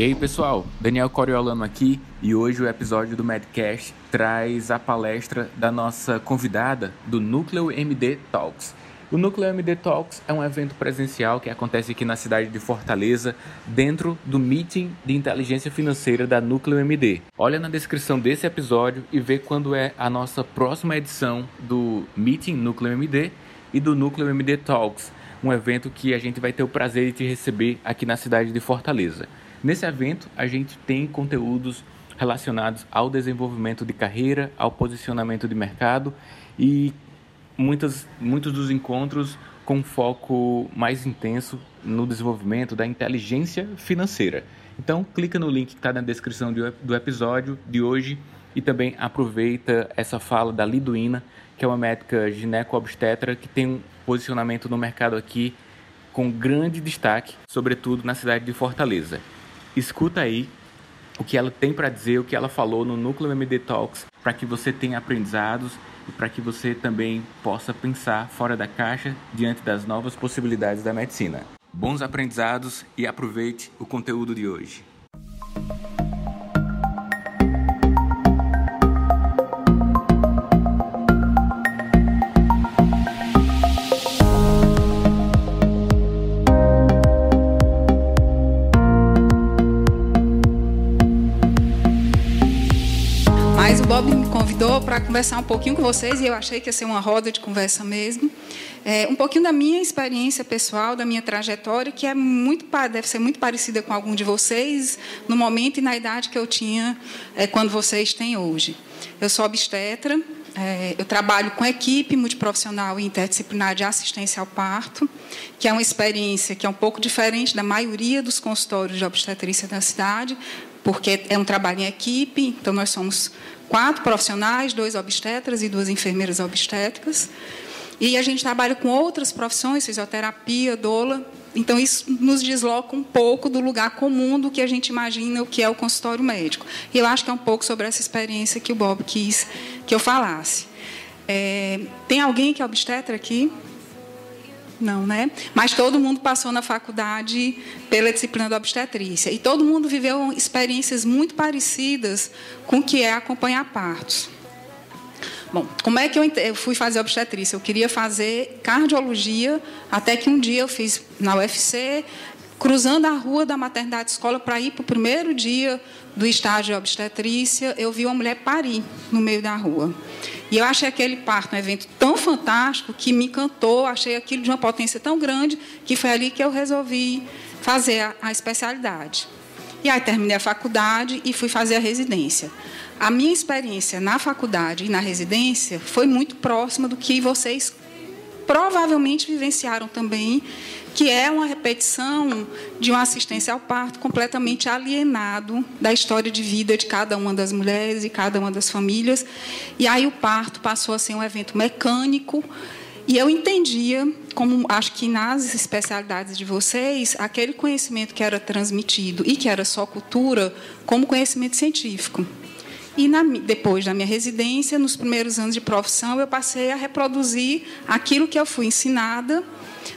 E aí pessoal, Daniel Coriolano aqui e hoje o episódio do Medcast traz a palestra da nossa convidada do Núcleo MD Talks. O Núcleo MD Talks é um evento presencial que acontece aqui na cidade de Fortaleza, dentro do Meeting de Inteligência Financeira da Núcleo MD. Olha na descrição desse episódio e vê quando é a nossa próxima edição do Meeting Núcleo MD e do Núcleo MD Talks, um evento que a gente vai ter o prazer de te receber aqui na cidade de Fortaleza. Nesse evento, a gente tem conteúdos relacionados ao desenvolvimento de carreira, ao posicionamento de mercado e muitas, muitos dos encontros com foco mais intenso no desenvolvimento da inteligência financeira. Então, clica no link que está na descrição do episódio de hoje e também aproveita essa fala da Liduína, que é uma médica gineco-obstetra que tem posicionamento no mercado aqui com grande destaque, sobretudo na cidade de Fortaleza. Escuta aí o que ela tem para dizer, o que ela falou no Núcleo MD Talks, para que você tenha aprendizados e para que você também possa pensar fora da caixa diante das novas possibilidades da medicina. Bons aprendizados e aproveite o conteúdo de hoje. Conversar um pouquinho com vocês e eu achei que ia ser uma roda de conversa mesmo. É, um pouquinho da minha experiência pessoal, da minha trajetória, que é muito deve ser muito parecida com algum de vocês no momento e na idade que eu tinha é, quando vocês têm hoje. Eu sou obstetra, é, eu trabalho com equipe multiprofissional e interdisciplinar de assistência ao parto, que é uma experiência que é um pouco diferente da maioria dos consultórios de obstetrícia da cidade, porque é um trabalho em equipe, então nós somos quatro profissionais, dois obstetras e duas enfermeiras obstétricas. E a gente trabalha com outras profissões, fisioterapia, doula. Então, isso nos desloca um pouco do lugar comum do que a gente imagina o que é o consultório médico. E eu acho que é um pouco sobre essa experiência que o Bob quis que eu falasse. É, tem alguém que é obstetra aqui? Não, né? Mas todo mundo passou na faculdade pela disciplina da obstetrícia. E todo mundo viveu experiências muito parecidas com o que é acompanhar partos. Bom, como é que eu fui fazer obstetrícia? Eu queria fazer cardiologia, até que um dia eu fiz na UFC, cruzando a rua da maternidade escola para ir para o primeiro dia do estágio de obstetrícia, eu vi uma mulher parir no meio da rua. E eu achei aquele parto um evento tão fantástico que me encantou, achei aquilo de uma potência tão grande que foi ali que eu resolvi fazer a, a especialidade. E aí terminei a faculdade e fui fazer a residência. A minha experiência na faculdade e na residência foi muito próxima do que vocês provavelmente vivenciaram também que é uma repetição de uma assistência ao parto completamente alienado da história de vida de cada uma das mulheres e cada uma das famílias. E aí o parto passou a ser um evento mecânico. E eu entendia, como acho que nas especialidades de vocês, aquele conhecimento que era transmitido e que era só cultura, como conhecimento científico. E na, depois da minha residência, nos primeiros anos de profissão, eu passei a reproduzir aquilo que eu fui ensinada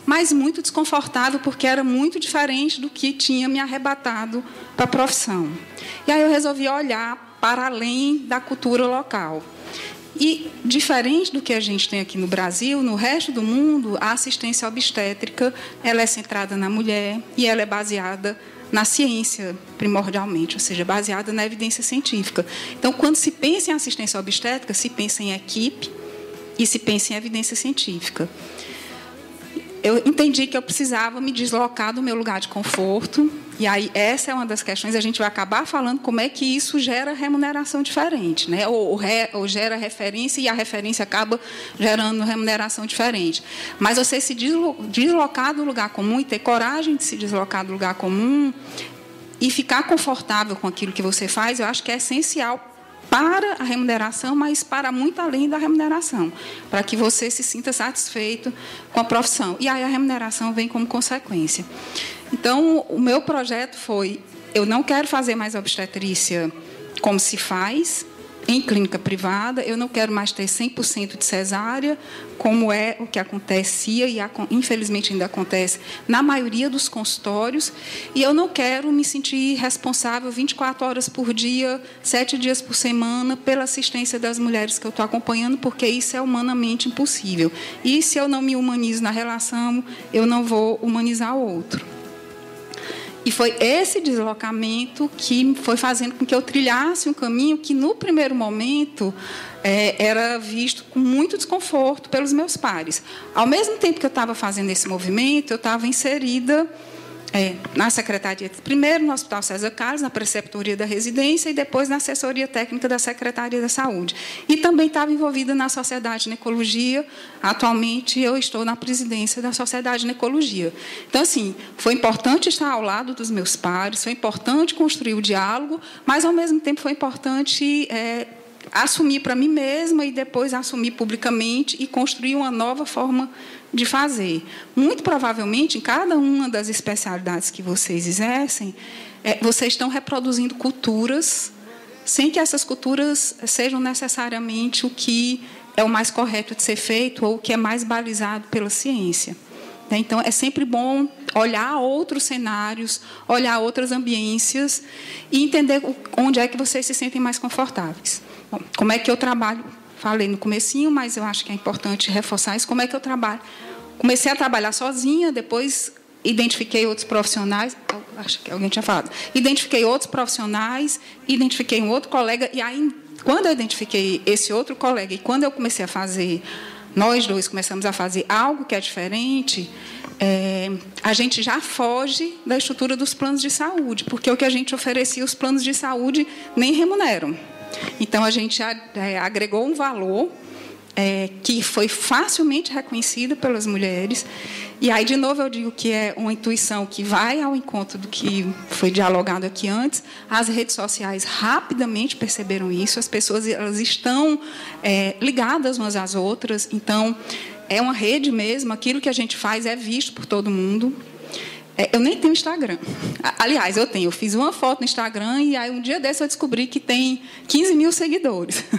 mas muito desconfortável porque era muito diferente do que tinha me arrebatado para a profissão. E aí eu resolvi olhar para além da cultura local. E, diferente do que a gente tem aqui no Brasil, no resto do mundo, a assistência obstétrica ela é centrada na mulher e ela é baseada na ciência, primordialmente, ou seja, baseada na evidência científica. Então, quando se pensa em assistência obstétrica, se pensa em equipe e se pensa em evidência científica eu entendi que eu precisava me deslocar do meu lugar de conforto. E aí, essa é uma das questões. A gente vai acabar falando como é que isso gera remuneração diferente, né? ou, ou, re, ou gera referência e a referência acaba gerando remuneração diferente. Mas você se deslocar do lugar comum e ter coragem de se deslocar do lugar comum e ficar confortável com aquilo que você faz, eu acho que é essencial para a remuneração, mas para muito além da remuneração, para que você se sinta satisfeito com a profissão. E aí a remuneração vem como consequência. Então, o meu projeto foi: eu não quero fazer mais obstetrícia como se faz, em clínica privada, eu não quero mais ter 100% de cesárea, como é o que acontecia e infelizmente ainda acontece na maioria dos consultórios, e eu não quero me sentir responsável 24 horas por dia, sete dias por semana, pela assistência das mulheres que eu estou acompanhando, porque isso é humanamente impossível. E se eu não me humanizo na relação, eu não vou humanizar o outro. E foi esse deslocamento que foi fazendo com que eu trilhasse um caminho que, no primeiro momento, é, era visto com muito desconforto pelos meus pares. Ao mesmo tempo que eu estava fazendo esse movimento, eu estava inserida é, na secretaria, primeiro no Hospital César Carlos, na preceptoria da residência, e depois na assessoria técnica da Secretaria da Saúde. E também estava envolvida na Sociedade de Necologia. Atualmente, eu estou na presidência da Sociedade de Necologia. Então, assim, foi importante estar ao lado dos meus pares, foi importante construir o diálogo, mas, ao mesmo tempo, foi importante. É, assumir para mim mesma e depois assumir publicamente e construir uma nova forma de fazer. Muito provavelmente, em cada uma das especialidades que vocês exercem, é, vocês estão reproduzindo culturas sem que essas culturas sejam necessariamente o que é o mais correto de ser feito ou o que é mais balizado pela ciência. Né? Então, é sempre bom olhar outros cenários, olhar outras ambiências e entender onde é que vocês se sentem mais confortáveis. Bom, como é que eu trabalho? Falei no comecinho, mas eu acho que é importante reforçar isso. Como é que eu trabalho? Comecei a trabalhar sozinha, depois identifiquei outros profissionais, acho que alguém tinha falado. Identifiquei outros profissionais, identifiquei um outro colega e aí quando eu identifiquei esse outro colega e quando eu comecei a fazer, nós dois começamos a fazer algo que é diferente, é, a gente já foge da estrutura dos planos de saúde, porque o que a gente oferecia, os planos de saúde nem remuneram. Então, a gente é, agregou um valor é, que foi facilmente reconhecido pelas mulheres. E aí, de novo, eu digo que é uma intuição que vai ao encontro do que foi dialogado aqui antes. As redes sociais rapidamente perceberam isso, as pessoas elas estão é, ligadas umas às outras, então é uma rede mesmo, aquilo que a gente faz é visto por todo mundo. É, eu nem tenho Instagram. Aliás, eu tenho. Eu fiz uma foto no Instagram e aí um dia desse eu descobri que tem 15 mil seguidores.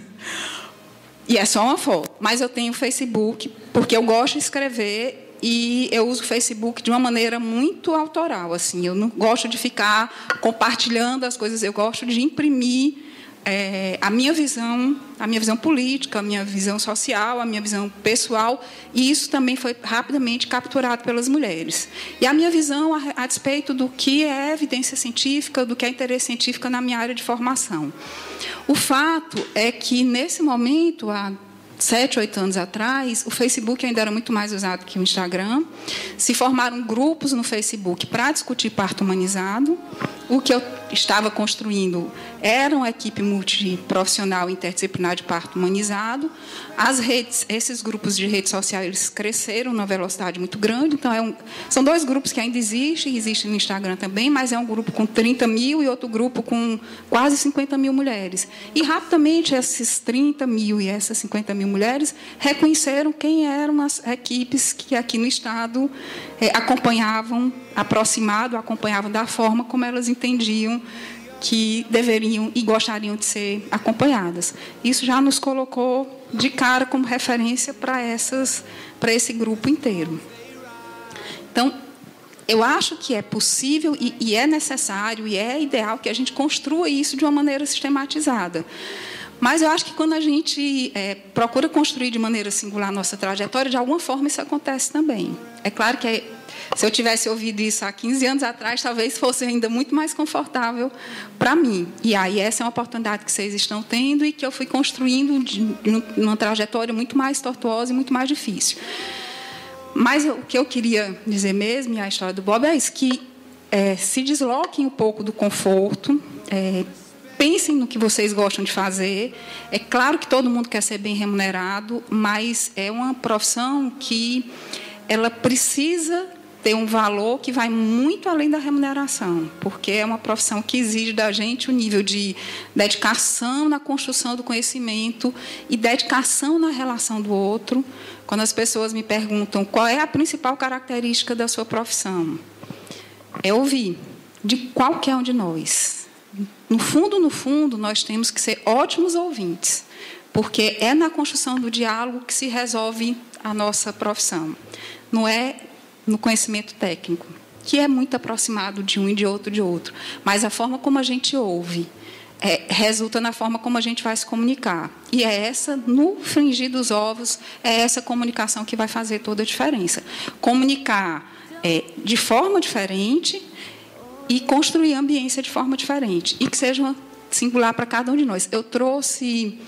E é só uma foto. Mas eu tenho Facebook, porque eu gosto de escrever e eu uso o Facebook de uma maneira muito autoral. Assim, eu não gosto de ficar compartilhando as coisas, eu gosto de imprimir é, a minha visão, a minha visão política, a minha visão social, a minha visão pessoal, e isso também foi rapidamente capturado pelas mulheres. E a minha visão a, a despeito do que é evidência científica, do que é interesse científico na minha área de formação. O fato é que, nesse momento, há sete, oito anos atrás, o Facebook ainda era muito mais usado que o Instagram. Se formaram grupos no Facebook para discutir parto humanizado. O que eu estava construindo era uma equipe multiprofissional interdisciplinar de parto humanizado. As redes, esses grupos de redes sociais cresceram numa velocidade muito grande. Então, é um, são dois grupos que ainda existem, existem no Instagram também, mas é um grupo com 30 mil e outro grupo com quase 50 mil mulheres. E rapidamente esses 30 mil e essas 50 mil mulheres reconheceram quem eram as equipes que aqui no Estado é, acompanhavam, aproximado, acompanhavam da forma como elas entendiam que deveriam e gostariam de ser acompanhadas. Isso já nos colocou de cara como referência para essas para esse grupo inteiro. Então, eu acho que é possível e, e é necessário e é ideal que a gente construa isso de uma maneira sistematizada. Mas eu acho que quando a gente é, procura construir de maneira singular a nossa trajetória, de alguma forma isso acontece também. É claro que é, se eu tivesse ouvido isso há 15 anos atrás, talvez fosse ainda muito mais confortável para mim. E aí essa é uma oportunidade que vocês estão tendo e que eu fui construindo numa trajetória muito mais tortuosa e muito mais difícil. Mas o que eu queria dizer mesmo, e a história do Bob, é isso, que é, se desloquem um pouco do conforto, é, pensem no que vocês gostam de fazer. É claro que todo mundo quer ser bem remunerado, mas é uma profissão que ela precisa ter um valor que vai muito além da remuneração, porque é uma profissão que exige da gente o nível de dedicação na construção do conhecimento e dedicação na relação do outro. Quando as pessoas me perguntam qual é a principal característica da sua profissão, é ouvir de qualquer um de nós. No fundo, no fundo, nós temos que ser ótimos ouvintes, porque é na construção do diálogo que se resolve a nossa profissão. Não é no conhecimento técnico, que é muito aproximado de um e de outro de outro, mas a forma como a gente ouve é, resulta na forma como a gente vai se comunicar. E é essa, no fringir dos ovos, é essa comunicação que vai fazer toda a diferença. Comunicar é, de forma diferente e construir a ambiência de forma diferente. E que seja singular para cada um de nós. Eu trouxe.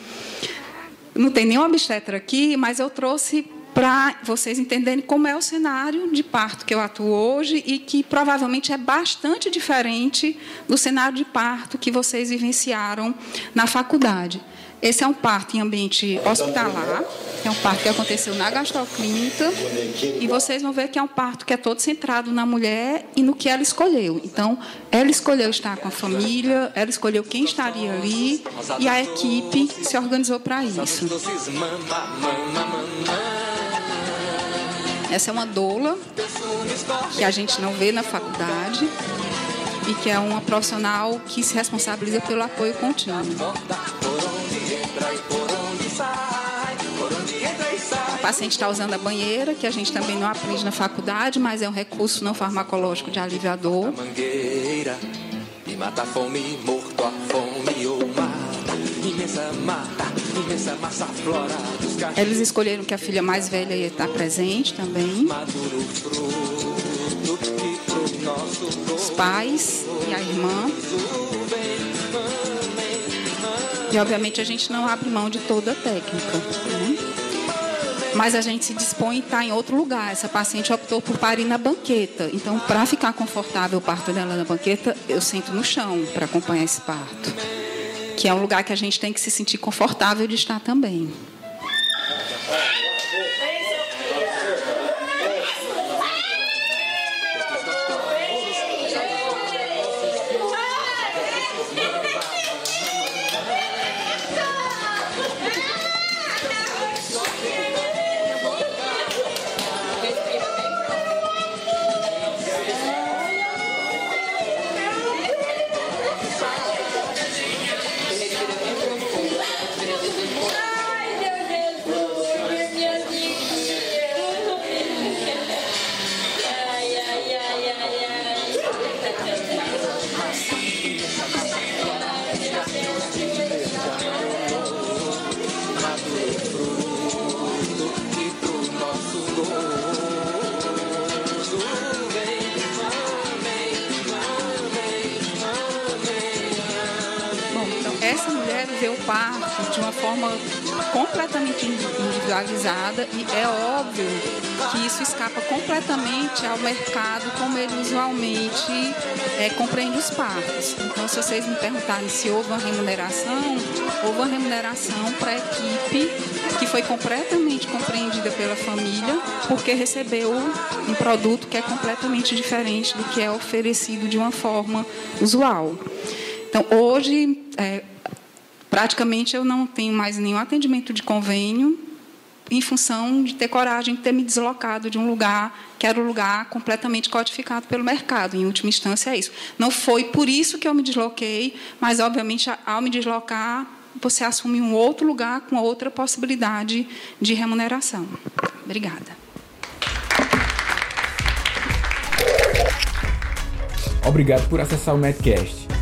Não tem nenhum obstetra aqui, mas eu trouxe para vocês entenderem como é o cenário de parto que eu atuo hoje e que provavelmente é bastante diferente do cenário de parto que vocês vivenciaram na faculdade. Esse é um parto em ambiente hospitalar, é um parto que aconteceu na gastroclínica, e vocês vão ver que é um parto que é todo centrado na mulher e no que ela escolheu. Então, ela escolheu estar com a família, ela escolheu quem estaria ali, e a equipe se organizou para isso. Essa é uma doula que a gente não vê na faculdade e que é uma profissional que se responsabiliza pelo apoio contínuo. O paciente está usando a banheira, que a gente também não aprende na faculdade, mas é um recurso não farmacológico de aliviador. E mata a fome, morto a fome ou imensa mata, imensa massa flora Eles escolheram que a filha mais velha ia estar presente também. Os pais e a irmã. E obviamente a gente não abre mão de toda a técnica. Né? Mas a gente se dispõe a estar em outro lugar. Essa paciente optou por parir na banqueta. Então, para ficar confortável o parto dela na banqueta, eu sento no chão para acompanhar esse parto que é um lugar que a gente tem que se sentir confortável de estar também. Parto de uma forma completamente individualizada e é óbvio que isso escapa completamente ao mercado como ele usualmente é, compreende os partos. Então, se vocês me perguntarem se houve uma remuneração, houve uma remuneração para a equipe que foi completamente compreendida pela família, porque recebeu um produto que é completamente diferente do que é oferecido de uma forma usual. Então, hoje, é, praticamente eu não tenho mais nenhum atendimento de convênio em função de ter coragem de ter me deslocado de um lugar que era um lugar completamente codificado pelo mercado. Em última instância, é isso. Não foi por isso que eu me desloquei, mas, obviamente, ao me deslocar, você assume um outro lugar com outra possibilidade de remuneração. Obrigada. Obrigado por acessar o Medcast